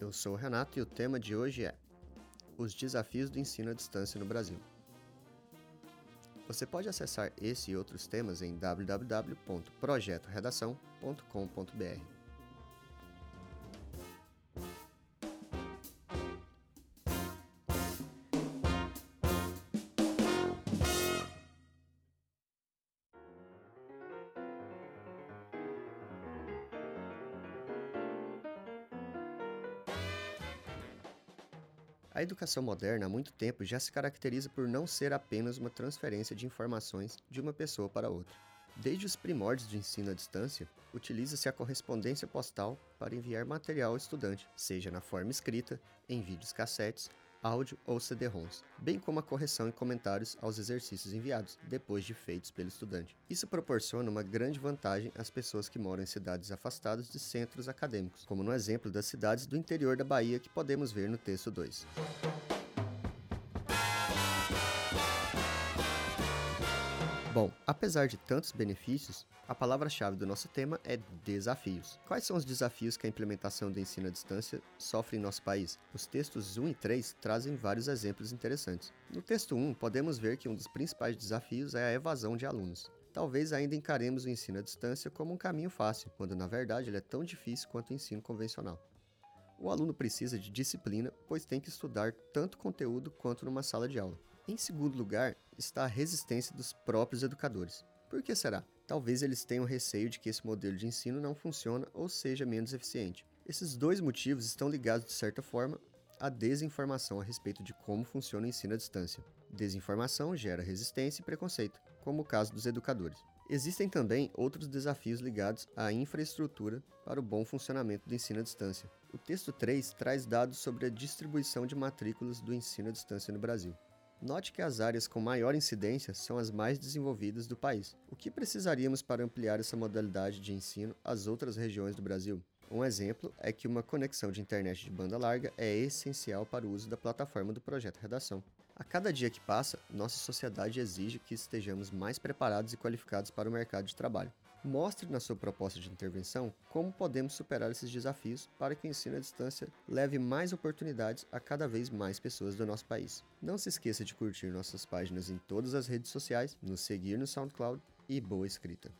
Eu sou o Renato e o tema de hoje é Os desafios do ensino à distância no Brasil. Você pode acessar esse e outros temas em www.projetoredação.com.br. A educação moderna há muito tempo já se caracteriza por não ser apenas uma transferência de informações de uma pessoa para outra. Desde os primórdios do ensino à distância, utiliza-se a correspondência postal para enviar material ao estudante, seja na forma escrita, em vídeos cassetes áudio ou CD-ROMs, bem como a correção e comentários aos exercícios enviados, depois de feitos pelo estudante. Isso proporciona uma grande vantagem às pessoas que moram em cidades afastadas de centros acadêmicos, como no exemplo das cidades do interior da Bahia que podemos ver no texto 2. Bom, apesar de tantos benefícios, a palavra-chave do nosso tema é desafios. Quais são os desafios que a implementação do ensino à distância sofre em nosso país? Os textos 1 e 3 trazem vários exemplos interessantes. No texto 1, podemos ver que um dos principais desafios é a evasão de alunos. Talvez ainda encaremos o ensino à distância como um caminho fácil, quando na verdade ele é tão difícil quanto o ensino convencional. O aluno precisa de disciplina, pois tem que estudar tanto conteúdo quanto numa sala de aula. Em segundo lugar, está a resistência dos próprios educadores. Por que será? Talvez eles tenham receio de que esse modelo de ensino não funcione ou seja menos eficiente. Esses dois motivos estão ligados, de certa forma, à desinformação a respeito de como funciona o ensino à distância. Desinformação gera resistência e preconceito, como o caso dos educadores. Existem também outros desafios ligados à infraestrutura para o bom funcionamento do ensino à distância. O texto 3 traz dados sobre a distribuição de matrículas do ensino à distância no Brasil. Note que as áreas com maior incidência são as mais desenvolvidas do país. O que precisaríamos para ampliar essa modalidade de ensino às outras regiões do Brasil? Um exemplo é que uma conexão de internet de banda larga é essencial para o uso da plataforma do projeto Redação. A cada dia que passa, nossa sociedade exige que estejamos mais preparados e qualificados para o mercado de trabalho. Mostre na sua proposta de intervenção como podemos superar esses desafios para que o ensino à distância leve mais oportunidades a cada vez mais pessoas do nosso país. Não se esqueça de curtir nossas páginas em todas as redes sociais, nos seguir no SoundCloud e boa escrita.